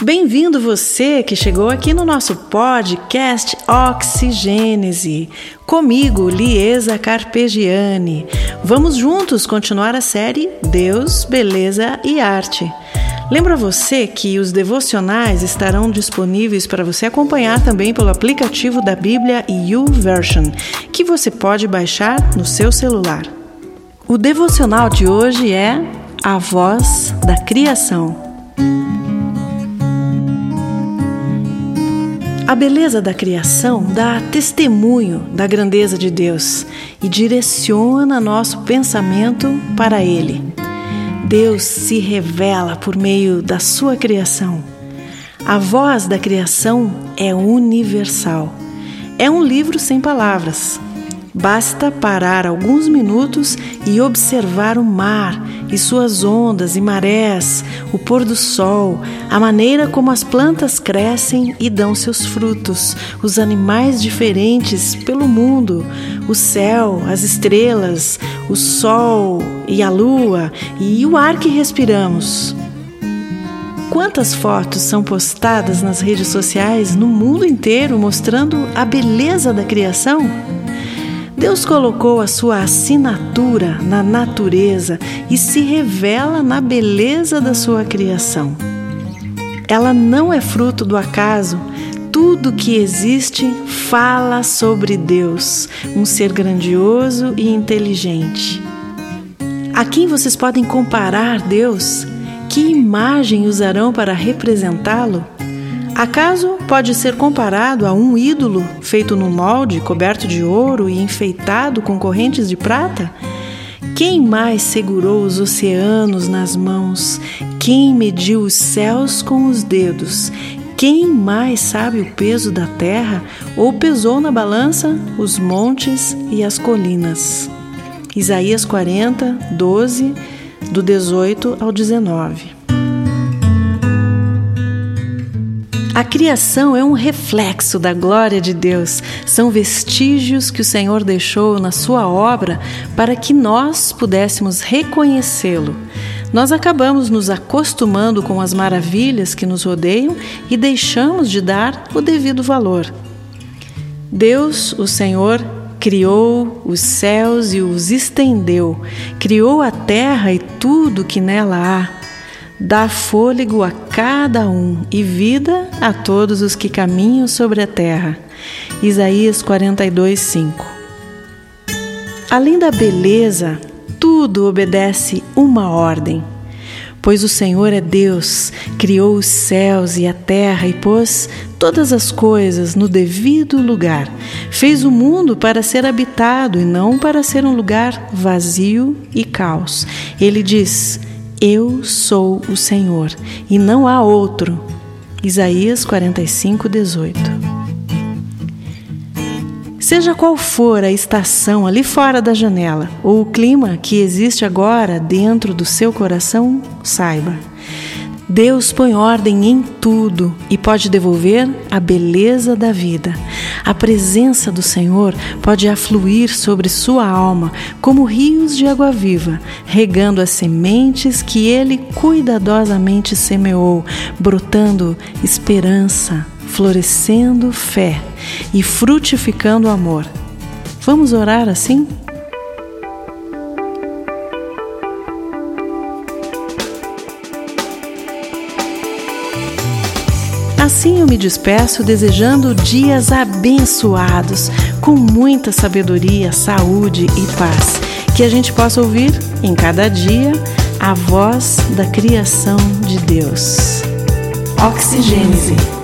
Bem-vindo você que chegou aqui no nosso podcast Oxigênese. Comigo, Liesa Carpegiani. Vamos juntos continuar a série Deus, Beleza e Arte. Lembra você que os devocionais estarão disponíveis para você acompanhar também pelo aplicativo da Bíblia YouVersion, que você pode baixar no seu celular. O devocional de hoje é A Voz da Criação. A beleza da criação dá testemunho da grandeza de Deus e direciona nosso pensamento para Ele. Deus se revela por meio da sua criação. A voz da criação é universal. É um livro sem palavras. Basta parar alguns minutos e observar o mar e suas ondas e marés, o pôr do sol, a maneira como as plantas crescem e dão seus frutos, os animais diferentes pelo mundo, o céu, as estrelas, o sol e a lua e o ar que respiramos. Quantas fotos são postadas nas redes sociais no mundo inteiro mostrando a beleza da criação? Deus colocou a sua assinatura na natureza e se revela na beleza da sua criação. Ela não é fruto do acaso, tudo que existe fala sobre Deus, um ser grandioso e inteligente. A quem vocês podem comparar Deus? Que imagem usarão para representá-lo? Acaso pode ser comparado a um ídolo feito no molde, coberto de ouro e enfeitado com correntes de prata? Quem mais segurou os oceanos nas mãos? Quem mediu os céus com os dedos? Quem mais sabe o peso da terra ou pesou na balança os montes e as colinas? Isaías 40, 12, do 18 ao 19. Criação é um reflexo da glória de Deus, são vestígios que o Senhor deixou na sua obra para que nós pudéssemos reconhecê-lo. Nós acabamos nos acostumando com as maravilhas que nos rodeiam e deixamos de dar o devido valor. Deus, o Senhor, criou os céus e os estendeu, criou a terra e tudo que nela há dá fôlego a cada um e vida a todos os que caminham sobre a terra. Isaías 42, 5. Além da beleza, tudo obedece uma ordem. Pois o Senhor é Deus, criou os céus e a terra e pôs todas as coisas no devido lugar. Fez o mundo para ser habitado e não para ser um lugar vazio e caos. Ele diz: eu sou o Senhor e não há outro. Isaías 45, 18. Seja qual for a estação ali fora da janela ou o clima que existe agora dentro do seu coração, saiba Deus põe ordem em tudo e pode devolver a beleza da vida. A presença do Senhor pode afluir sobre sua alma como rios de água viva, regando as sementes que ele cuidadosamente semeou, brotando esperança, florescendo fé e frutificando amor. Vamos orar assim? Assim eu me despeço desejando dias abençoados, com muita sabedoria, saúde e paz. Que a gente possa ouvir em cada dia a voz da criação de Deus. Oxigênese